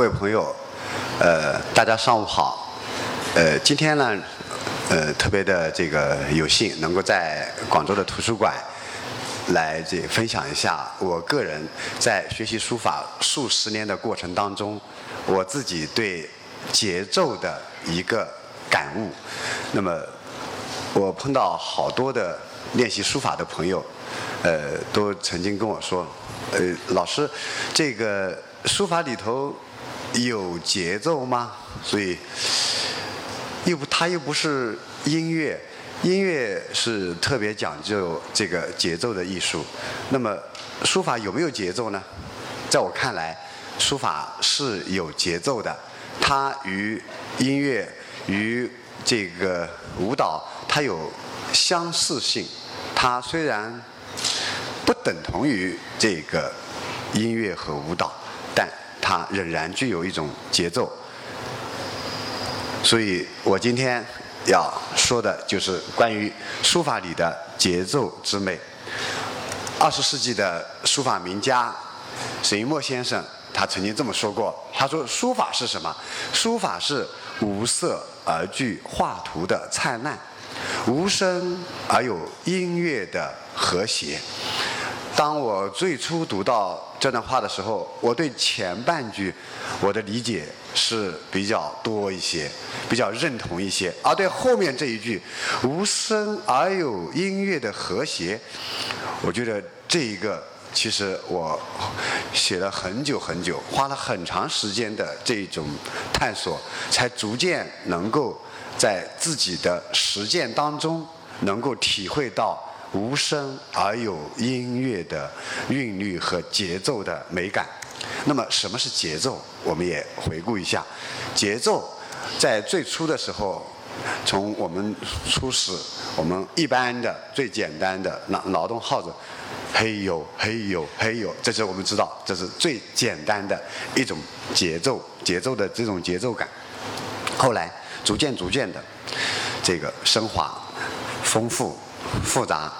各位朋友，呃，大家上午好。呃，今天呢，呃，特别的这个有幸能够在广州的图书馆来这分享一下我个人在学习书法数十年的过程当中，我自己对节奏的一个感悟。那么，我碰到好多的练习书法的朋友，呃，都曾经跟我说，呃，老师，这个书法里头。有节奏吗？所以又不，它又不是音乐，音乐是特别讲究这个节奏的艺术。那么书法有没有节奏呢？在我看来，书法是有节奏的。它与音乐、与这个舞蹈，它有相似性。它虽然不等同于这个音乐和舞蹈，它仍然具有一种节奏，所以我今天要说的就是关于书法里的节奏之美。二十世纪的书法名家沈一墨先生，他曾经这么说过：“他说，书法是什么？书法是无色而具画图的灿烂，无声而有音乐的和谐。”当我最初读到这段话的时候，我对前半句我的理解是比较多一些，比较认同一些；而对后面这一句“无声而有音乐的和谐”，我觉得这一个其实我写了很久很久，花了很长时间的这种探索，才逐渐能够在自己的实践当中能够体会到。无声而有音乐的韵律和节奏的美感。那么，什么是节奏？我们也回顾一下。节奏在最初的时候，从我们初始，我们一般的最简单的劳劳动号子，嘿呦嘿呦嘿呦，这是我们知道，这是最简单的一种节奏，节奏的这种节奏感。后来逐渐逐渐的，这个升华、丰富。复杂，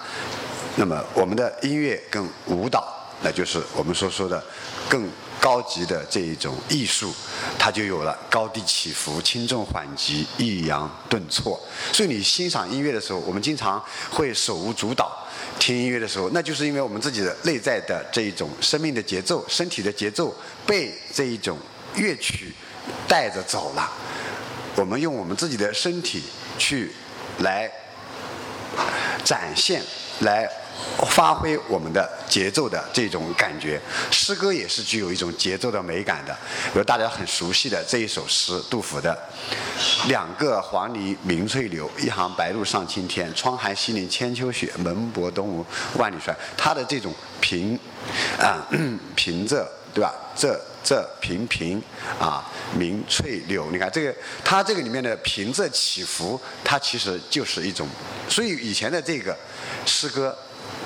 那么我们的音乐跟舞蹈，那就是我们所说的更高级的这一种艺术，它就有了高低起伏、轻重缓急、抑扬顿挫。所以你欣赏音乐的时候，我们经常会手舞足蹈；听音乐的时候，那就是因为我们自己的内在的这一种生命的节奏、身体的节奏被这一种乐曲带着走了。我们用我们自己的身体去来。展现来发挥我们的节奏的这种感觉，诗歌也是具有一种节奏的美感的。比如大家很熟悉的这一首诗，杜甫的“两个黄鹂鸣翠柳，一行白鹭上青天。窗含西岭千秋雪，门泊东吴万里船。”它的这种平啊平仄，对吧？仄仄平平啊，鸣翠柳。你看这个，它这个里面的平仄起伏，它其实就是一种。所以以前的这个诗歌，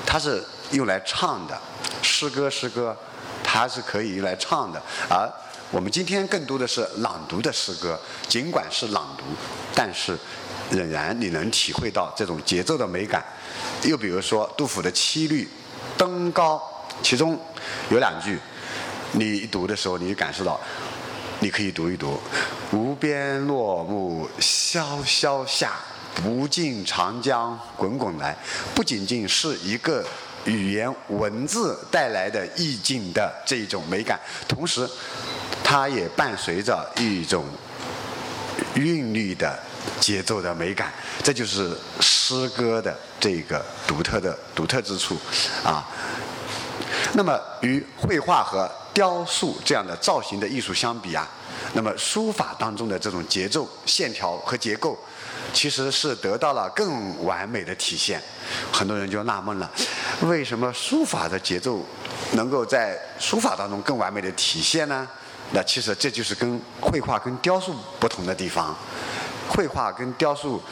它是用来唱的。诗歌诗歌，它是可以用来唱的。而我们今天更多的是朗读的诗歌，尽管是朗读，但是仍然你能体会到这种节奏的美感。又比如说杜甫的七律《登高》，其中有两句。你一读的时候，你就感受到，你可以读一读：“无边落木萧萧下，不尽长江滚滚来。”不仅仅是一个语言文字带来的意境的这种美感，同时，它也伴随着一种韵律的节奏的美感。这就是诗歌的这个独特的独特之处，啊。那么与绘画和雕塑这样的造型的艺术相比啊，那么书法当中的这种节奏、线条和结构，其实是得到了更完美的体现。很多人就纳闷了，为什么书法的节奏能够在书法当中更完美的体现呢？那其实这就是跟绘画跟雕塑不同的地方。绘画跟雕塑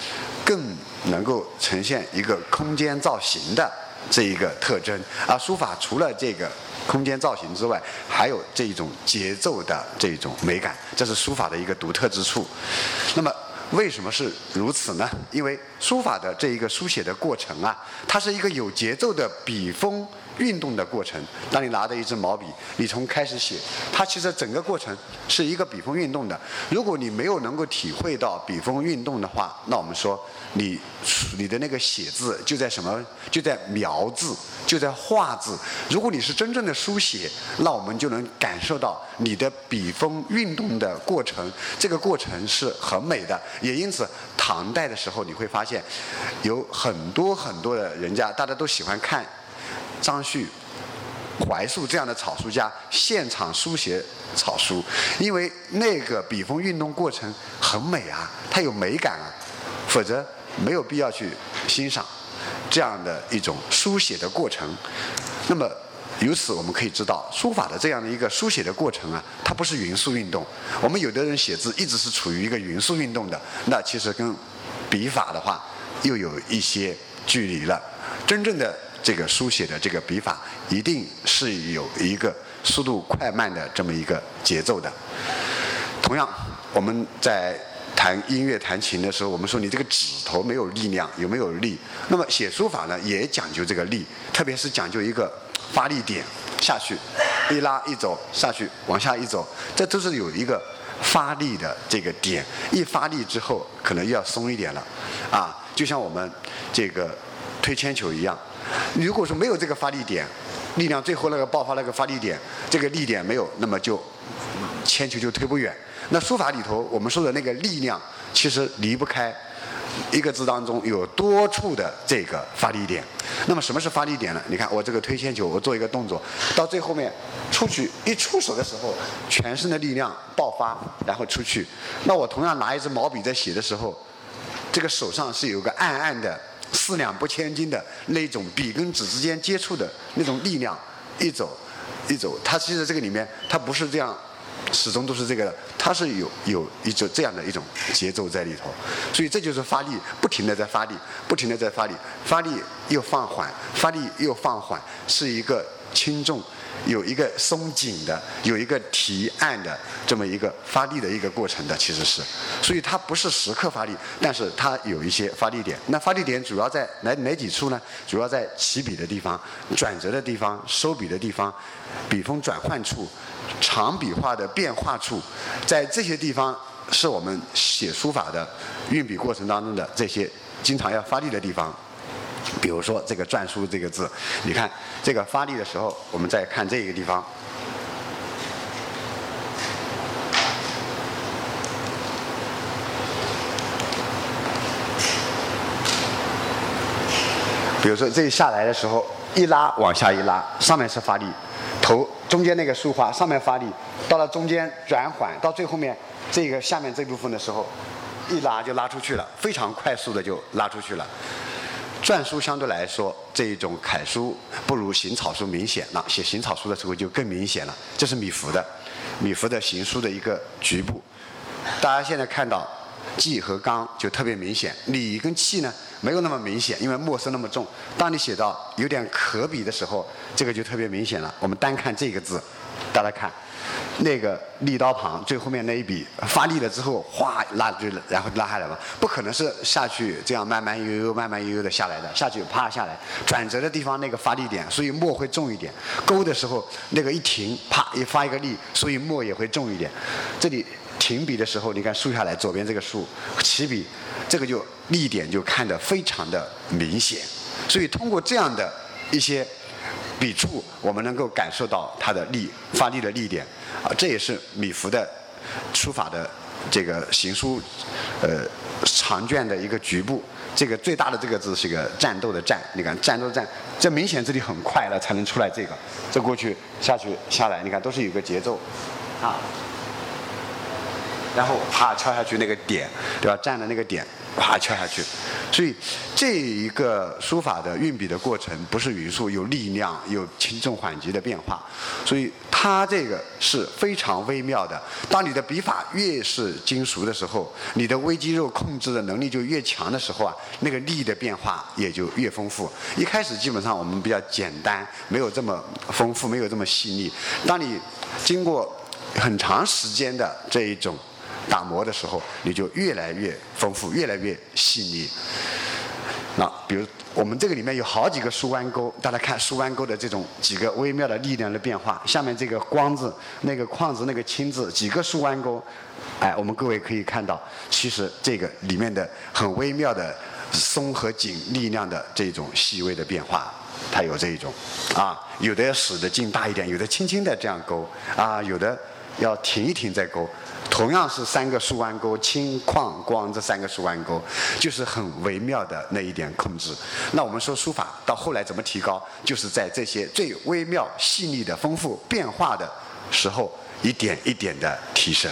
更能够呈现一个空间造型的这一个特征，而书法除了这个。空间造型之外，还有这一种节奏的这种美感，这是书法的一个独特之处。那么，为什么是如此呢？因为书法的这一个书写的过程啊，它是一个有节奏的笔锋运动的过程。当你拿着一支毛笔，你从开始写，它其实整个过程是一个笔锋运动的。如果你没有能够体会到笔锋运动的话，那我们说你你的那个写字就在什么？就在描字，就在画字。如果你是真正的书写，那我们就能感受到你的笔锋运动的过程。这个过程是很美的，也因此唐代的时候你会发现，有很多很多的人家，大家都喜欢看张旭、怀素这样的草书家现场书写草书，因为那个笔锋运动过程很美啊，它有美感啊，否则没有必要去欣赏这样的一种书写的过程。那么。由此我们可以知道，书法的这样的一个书写的过程啊，它不是匀速运动。我们有的人写字一直是处于一个匀速运动的，那其实跟笔法的话又有一些距离了。真正的这个书写的这个笔法，一定是有一个速度快慢的这么一个节奏的。同样，我们在弹音乐、弹琴的时候，我们说你这个指头没有力量，有没有力？那么写书法呢，也讲究这个力，特别是讲究一个。发力点下去，一拉一走下去，往下一走，这都是有一个发力的这个点。一发力之后，可能又要松一点了，啊，就像我们这个推铅球一样。如果说没有这个发力点，力量最后那个爆发那个发力点，这个力点没有，那么就铅球就推不远。那书法里头我们说的那个力量，其实离不开。一个字当中有多处的这个发力点，那么什么是发力点呢？你看我这个推铅球，我做一个动作，到最后面出去一出手的时候，全身的力量爆发，然后出去。那我同样拿一支毛笔在写的时候，这个手上是有个暗暗的四两拨千斤的那种笔跟纸之间接触的那种力量，一走一走，它其实这个里面它不是这样。始终都是这个的，它是有有一种这样的一种节奏在里头，所以这就是发力，不停的在发力，不停的在发力，发力又放缓，发力又放缓，是一个轻重。有一个松紧的，有一个提按的这么一个发力的一个过程的，其实是，所以它不是时刻发力，但是它有一些发力点。那发力点主要在哪哪几处呢？主要在起笔的地方、转折的地方、收笔的地方、笔锋转换处、长笔画的变化处，在这些地方是我们写书法的运笔过程当中的这些经常要发力的地方。比如说这个篆书这个字，你看这个发力的时候，我们再看这个地方。比如说这下来的时候，一拉往下一拉，上面是发力，头中间那个竖花上面发力，到了中间转缓，到最后面这个下面这部分的时候，一拉就拉出去了，非常快速的就拉出去了。篆书相对来说，这一种楷书不如行草书明显。那写行草书的时候就更明显了。这是米芾的，米芾的行书的一个局部。大家现在看到记和刚就特别明显，礼跟气呢没有那么明显，因为墨色那么重。当你写到有点可比的时候，这个就特别明显了。我们单看这个字，大家看。那个立刀旁最后面那一笔发力了之后，哗拉就然后拉下来了，不可能是下去这样慢慢悠悠、慢慢悠悠的下来的，下去啪下来，转折的地方那个发力点，所以墨会重一点。勾的时候那个一停，啪一发一个力，所以墨也会重一点。这里停笔的时候，你看竖下来左边这个竖，起笔，这个就力点就看得非常的明显。所以通过这样的一些。笔触，我们能够感受到它的力发力的力点，啊，这也是米芾的书法的这个行书，呃，长卷的一个局部。这个最大的这个字是一个战斗的战，你看战斗战，这明显这里很快了才能出来这个，这过去下去下来，你看都是有个节奏，啊，然后啪敲下去那个点，对吧？站的那个点。啪敲下去，所以这一个书法的运笔的过程不是匀速，有力量，有轻重缓急的变化，所以它这个是非常微妙的。当你的笔法越是精熟的时候，你的微肌肉控制的能力就越强的时候啊，那个力的变化也就越丰富。一开始基本上我们比较简单，没有这么丰富，没有这么细腻。当你经过很长时间的这一种。打磨的时候，你就越来越丰富，越来越细腻。那比如我们这个里面有好几个竖弯钩，大家看竖弯钩的这种几个微妙的力量的变化。下面这个光字、那个框字、那个青字，几个竖弯钩，哎，我们各位可以看到，其实这个里面的很微妙的松和紧力量的这种细微的变化，它有这一种，啊，有的要使的劲大一点，有的轻轻的这样勾，啊，有的要停一停再勾。同样是三个竖弯钩，轻、旷、光这三个竖弯钩，就是很微妙的那一点控制。那我们说书法到后来怎么提高，就是在这些最微妙、细腻的、丰富变化的时候，一点一点的提升，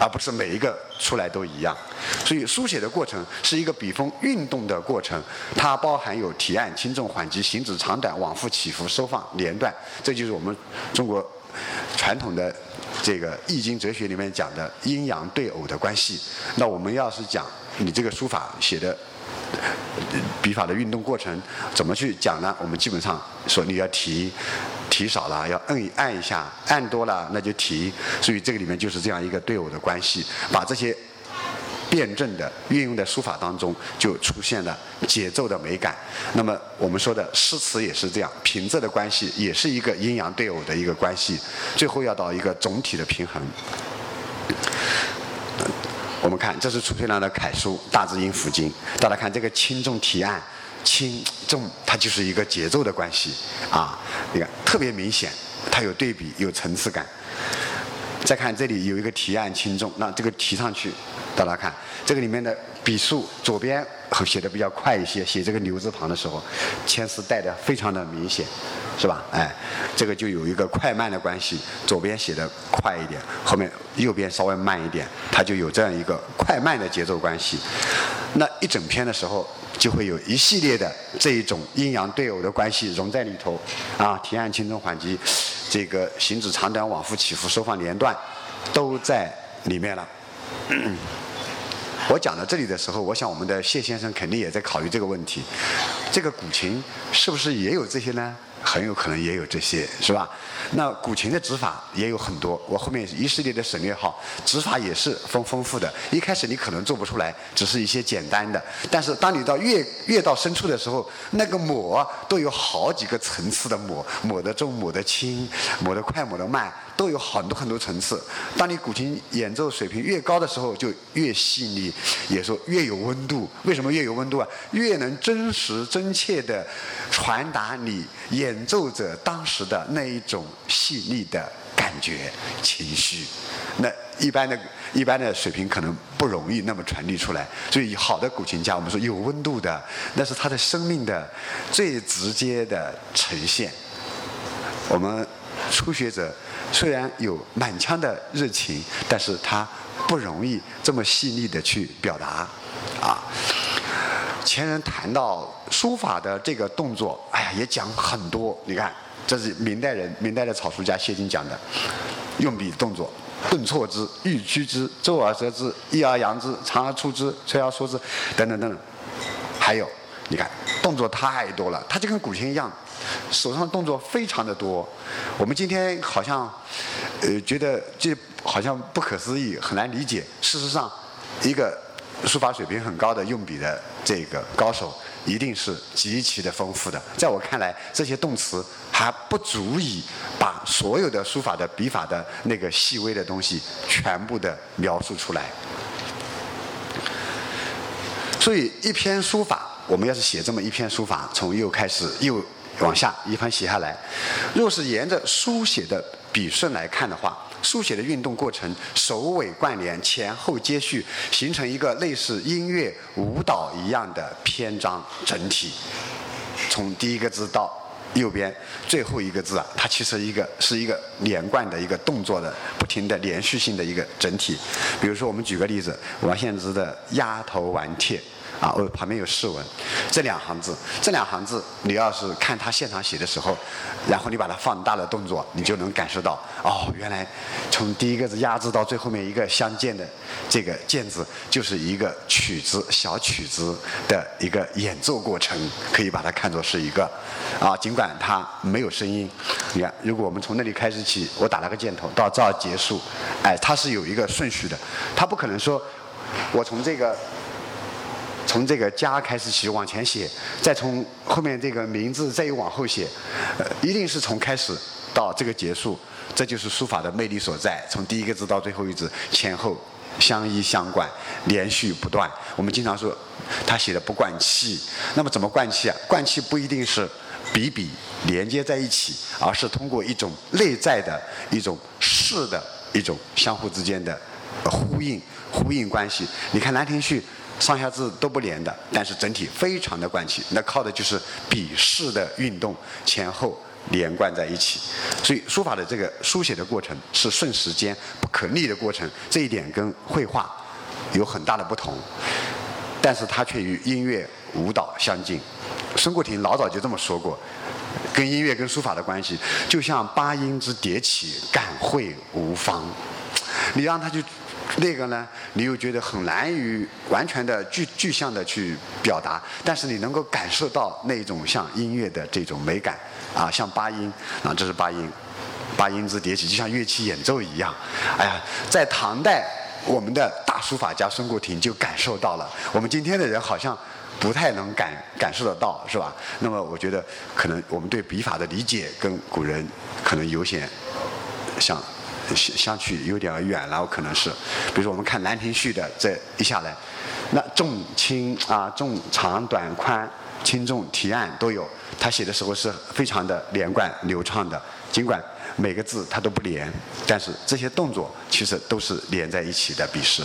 而不是每一个出来都一样。所以书写的过程是一个笔锋运动的过程，它包含有提按、轻重缓急、行止长短、往复起伏、收放连断，这就是我们中国传统的。这个《易经》哲学里面讲的阴阳对偶的关系，那我们要是讲你这个书法写的笔法的运动过程怎么去讲呢？我们基本上说你要提，提少了要摁按一下，按多了那就提，所以这个里面就是这样一个对偶的关系，把这些。辩证的运用在书法当中，就出现了节奏的美感。那么我们说的诗词也是这样，平仄的关系也是一个阴阳对偶的一个关系，最后要到一个总体的平衡。我们看，这是褚遂良的楷书《大字音符经》，大家看这个轻重提按，轻重它就是一个节奏的关系啊，你看特别明显，它有对比，有层次感。再看这里有一个提按轻重，那这个提上去。大家看，这个里面的笔数，左边写的比较快一些，写这个牛字旁的时候，牵丝带的非常的明显，是吧？哎，这个就有一个快慢的关系，左边写的快一点，后面右边稍微慢一点，它就有这样一个快慢的节奏关系。那一整篇的时候，就会有一系列的这一种阴阳对偶的关系融在里头，啊，提按轻重缓急，这个行止长短往复起伏收放连断，都在里面了。我讲到这里的时候，我想我们的谢先生肯定也在考虑这个问题：这个古琴是不是也有这些呢？很有可能也有这些，是吧？那古琴的指法也有很多，我后面一系列的省略号，指法也是丰丰富的。一开始你可能做不出来，只是一些简单的，但是当你到越越到深处的时候，那个抹都有好几个层次的抹，抹的重，抹的轻，抹的快，抹的慢。都有很多很多层次。当你古琴演奏水平越高的时候，就越细腻，也说越有温度。为什么越有温度啊？越能真实真切地传达你演奏者当时的那一种细腻的感觉、情绪。那一般的、一般的水平可能不容易那么传递出来。所以，好的古琴家，我们说有温度的，那是他的生命的最直接的呈现。我们初学者。虽然有满腔的热情，但是他不容易这么细腻的去表达，啊。前人谈到书法的这个动作，哎呀，也讲很多。你看，这是明代人，明代的草书家谢金讲的，用笔动作，顿挫之，欲屈之，周而折之，抑而扬之，长而出之，垂而缩之，等等等等。还有，你看，动作太多了，它就跟古琴一样。手上动作非常的多，我们今天好像，呃，觉得这好像不可思议，很难理解。事实上，一个书法水平很高的用笔的这个高手，一定是极其的丰富的。在我看来，这些动词还不足以把所有的书法的笔法的那个细微的东西全部的描述出来。所以，一篇书法，我们要是写这么一篇书法，从右开始，右。往下一番写下来，若是沿着书写的笔顺来看的话，书写的运动过程首尾贯连，前后接续，形成一个类似音乐舞蹈一样的篇章整体。从第一个字到右边最后一个字啊，它其实一个是一个连贯的一个动作的不停的连续性的一个整体。比如说，我们举个例子，王献之的《鸭头玩帖》。啊，我旁边有释文，这两行字，这两行字，你要是看他现场写的时候，然后你把它放大了动作，你就能感受到，哦，原来从第一个字“压”字到最后面一个相间的这个“键”字，就是一个曲子小曲子的一个演奏过程，可以把它看作是一个，啊，尽管它没有声音，你看，如果我们从那里开始起，我打了个箭头到这儿结束，哎，它是有一个顺序的，它不可能说，我从这个。从这个家开始起往前写，再从后面这个名字再又往后写，一定是从开始到这个结束，这就是书法的魅力所在。从第一个字到最后一字，前后相依相贯，连续不断。我们经常说他写的不贯气，那么怎么贯气啊？贯气不一定是笔笔连接在一起，而是通过一种内在的一种势的一种相互之间的呼应。呼应关系，你看《兰亭序》上下字都不连的，但是整体非常的贯气，那靠的就是笔势的运动，前后连贯在一起。所以书法的这个书写的过程是顺时间、不可逆的过程，这一点跟绘画有很大的不同，但是它却与音乐、舞蹈相近。孙过庭老早就这么说过，跟音乐跟书法的关系，就像八音之迭起，感会无方。你让他去。那个呢，你又觉得很难于完全的具具象的去表达，但是你能够感受到那种像音乐的这种美感，啊，像八音，啊，这是八音，八音之叠起，就像乐器演奏一样。哎呀，在唐代，我们的大书法家孙过庭就感受到了，我们今天的人好像不太能感感受得到，是吧？那么我觉得，可能我们对笔法的理解跟古人可能有些像。相相去有点远了，可能是，比如说我们看《兰亭序》的这一下来，那重轻啊，重长短宽、轻重提按都有，他写的时候是非常的连贯流畅的。尽管每个字他都不连，但是这些动作其实都是连在一起的笔势。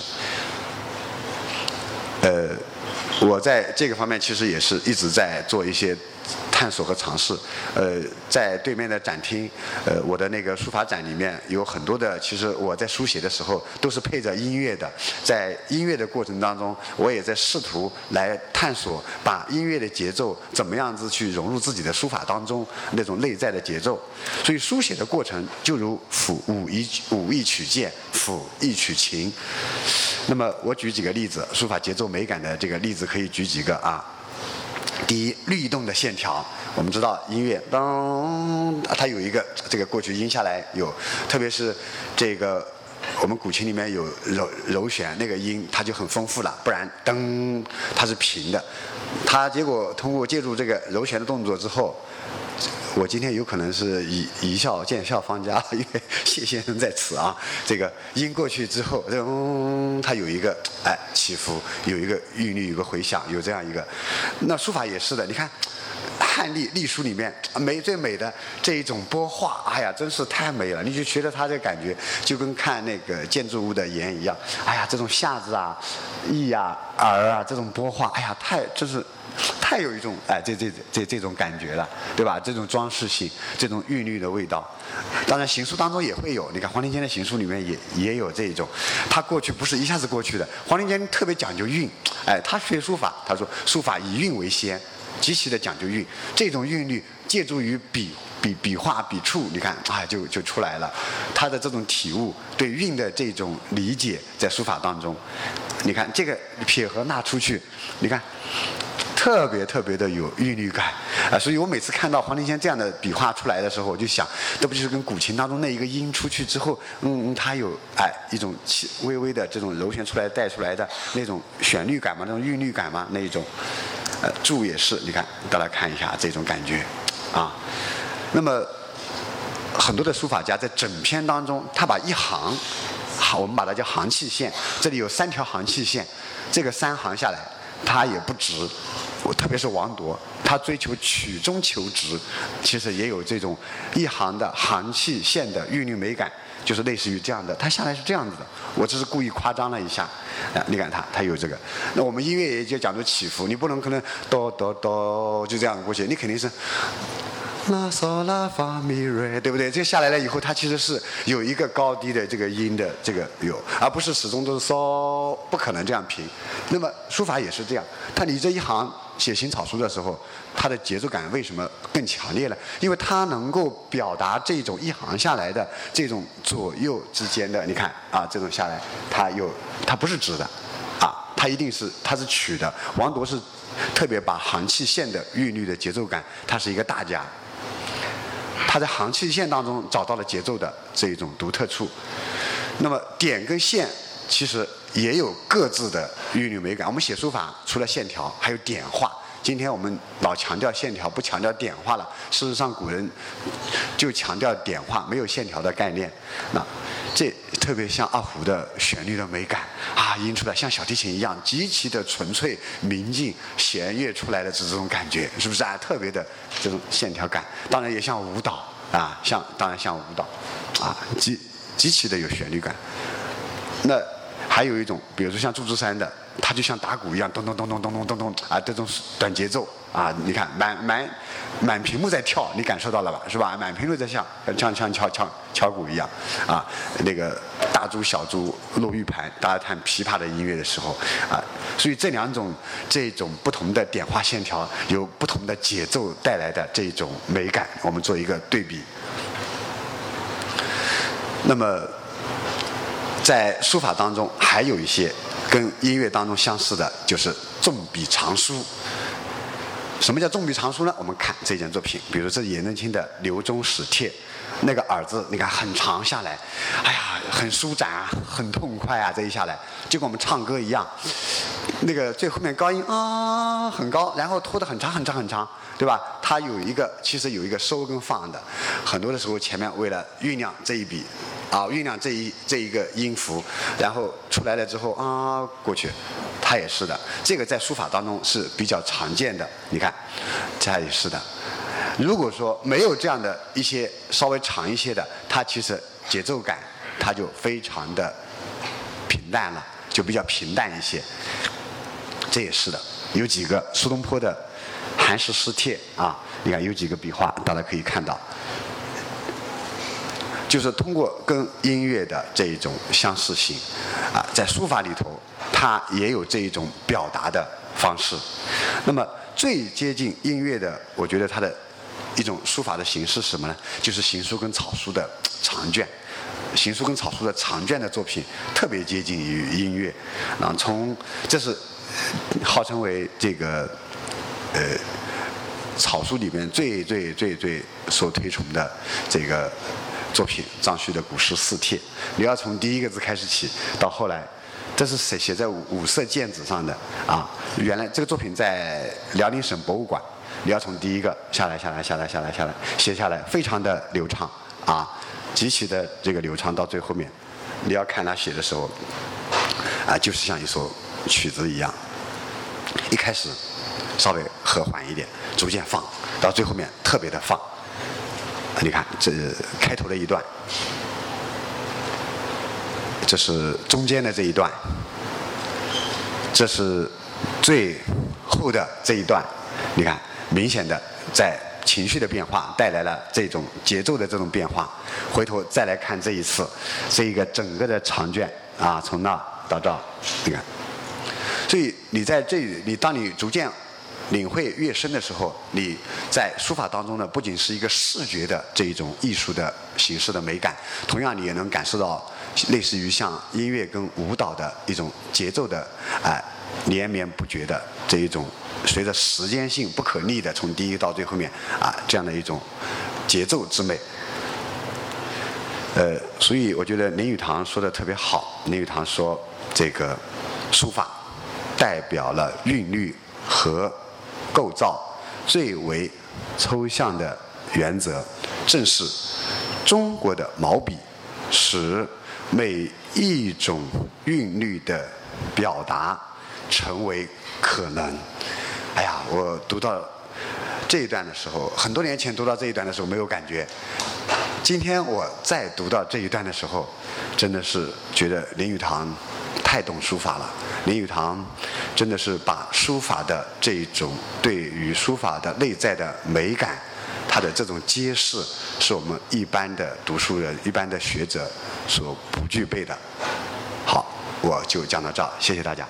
呃，我在这个方面其实也是一直在做一些。探索和尝试，呃，在对面的展厅，呃，我的那个书法展里面有很多的，其实我在书写的时候都是配着音乐的，在音乐的过程当中，我也在试图来探索，把音乐的节奏怎么样子去融入自己的书法当中那种内在的节奏，所以书写的过程就如抚武一武艺曲剑，抚一曲琴。那么我举几个例子，书法节奏美感的这个例子可以举几个啊。第一，律动的线条，我们知道音乐当它有一个这个过去音下来有，特别是这个我们古琴里面有柔柔弦那个音，它就很丰富了，不然噔它是平的，它结果通过借助这个柔弦的动作之后。我今天有可能是以一笑见笑方家，因为谢先生在此啊。这个音过去之后，嗯，它有一个哎起伏，有一个韵律，有个回响，有这样一个。那书法也是的，你看汉隶隶书里面美最美的这一种波画，哎呀，真是太美了。你就觉得它这感觉就跟看那个建筑物的檐一样。哎呀，这种下字啊、意啊、儿啊这种波画，哎呀，太就是。太有一种哎，这这这这种感觉了，对吧？这种装饰性，这种韵律的味道。当然，行书当中也会有。你看黄庭坚的行书里面也也有这种。他过去不是一下子过去的。黄庭坚特别讲究韵，哎，他学书法，他说书法以韵为先，极其的讲究韵。这种韵律借助于笔笔笔画笔触，你看啊，就就出来了。他的这种体悟，对韵的这种理解，在书法当中，你看这个撇和捺出去，你看。特别特别的有韵律感啊，所以我每次看到黄庭坚这样的笔画出来的时候，我就想，这不就是跟古琴当中那一个音出去之后，嗯，它有哎一种起微微的这种柔弦出来带出来的那种旋律感嘛，那种韵律感嘛，那一种，呃，注也是，你看，大家看一下这种感觉，啊，那么很多的书法家在整篇当中，他把一行，好，我们把它叫行气线，这里有三条行气线，这个三行下来，它也不直。我特别是王铎，他追求曲中求直，其实也有这种一行的行气线的韵律美感，就是类似于这样的。他下来是这样子的，我只是故意夸张了一下。啊，你看他，他有这个。那我们音乐也就讲究起伏，你不能可能哆哆哆就这样过去，你肯定是。拉嗦拉发咪瑞，对不对？这下来了以后，它其实是有一个高低的这个音的这个有，而不是始终都是嗦，不可能这样平。那么书法也是这样，它你这一行写行草书的时候，它的节奏感为什么更强烈呢？因为它能够表达这种一行下来的这种左右之间的，你看啊，这种下来，它有它不是直的，啊，它一定是它是曲的。王铎是特别把行气线的韵律的节奏感，他是一个大家。他在行气线当中找到了节奏的这一种独特处，那么点跟线其实也有各自的韵律美感。我们写书法除了线条，还有点画。今天我们老强调线条，不强调点画了。事实上，古人就强调点画，没有线条的概念。那这特别像二胡的旋律的美感啊，音出来像小提琴一样，极其的纯粹明净，弦乐出来的是这种感觉，是不是啊？特别的这种线条感，当然也像舞蹈啊，像当然像舞蹈啊，极极其的有旋律感。那还有一种，比如说像祝枝山的。它就像打鼓一样，咚咚咚咚咚咚咚咚啊！这种短节奏啊，你看满满满屏幕在跳，你感受到了吧？是吧？满屏幕在像像像敲敲敲鼓一样啊！那个大珠小珠落玉盘，大家弹琵琶的音乐的时候啊，所以这两种这种不同的点画线条，有不同的节奏带来的这种美感，我们做一个对比。那么在书法当中还有一些。跟音乐当中相似的就是重笔长书。什么叫重笔长书呢？我们看这件作品，比如这是颜真卿的《刘宗史帖》，那个耳字你看很长下来，哎呀，很舒展啊，很痛快啊，这一下来，就跟我们唱歌一样，那个最后面高音啊很高，然后拖得很长很长很长，对吧？它有一个其实有一个收跟放的，很多的时候前面为了酝酿这一笔。啊，酝酿这一这一个音符，然后出来了之后啊，过去，它也是的。这个在书法当中是比较常见的。你看，它也是的。如果说没有这样的一些稍微长一些的，它其实节奏感它就非常的平淡了，就比较平淡一些。这也是的。有几个苏东坡的《寒食诗帖》啊，你看有几个笔画，大家可以看到。就是通过跟音乐的这一种相似性，啊，在书法里头，它也有这一种表达的方式。那么最接近音乐的，我觉得它的一种书法的形式是什么呢？就是行书跟草书的长卷。行书跟草书的长卷的作品特别接近于音乐。那从这是号称为这个呃草书里面最最最最所推崇的这个。作品张旭的《古诗四帖》，你要从第一个字开始起，到后来，这是写写在五色笺纸上的啊。原来这个作品在辽宁省博物馆，你要从第一个下来下来下来下来下来写下来，非常的流畅啊，极其的这个流畅。到最后面，你要看他写的时候，啊，就是像一首曲子一样，一开始稍微和缓一点，逐渐放，到最后面特别的放。你看，这开头的一段，这是中间的这一段，这是最后的这一段。你看，明显的在情绪的变化带来了这种节奏的这种变化。回头再来看这一次，这一个整个的长卷啊，从那到这，你看。所以你在这里，你当你逐渐。领会越深的时候，你在书法当中呢，不仅是一个视觉的这一种艺术的形式的美感，同样你也能感受到类似于像音乐跟舞蹈的一种节奏的哎连绵不绝的这一种随着时间性不可逆的从第一到最后面啊这样的一种节奏之美。呃，所以我觉得林语堂说的特别好。林语堂说，这个书法代表了韵律和。构造最为抽象的原则，正是中国的毛笔使每一种韵律的表达成为可能。哎呀，我读到这一段的时候，很多年前读到这一段的时候没有感觉，今天我再读到这一段的时候，真的是觉得林语堂。太懂书法了，林语堂真的是把书法的这种对于书法的内在的美感，他的这种揭示，是我们一般的读书人、一般的学者所不具备的。好，我就讲到这儿，谢谢大家。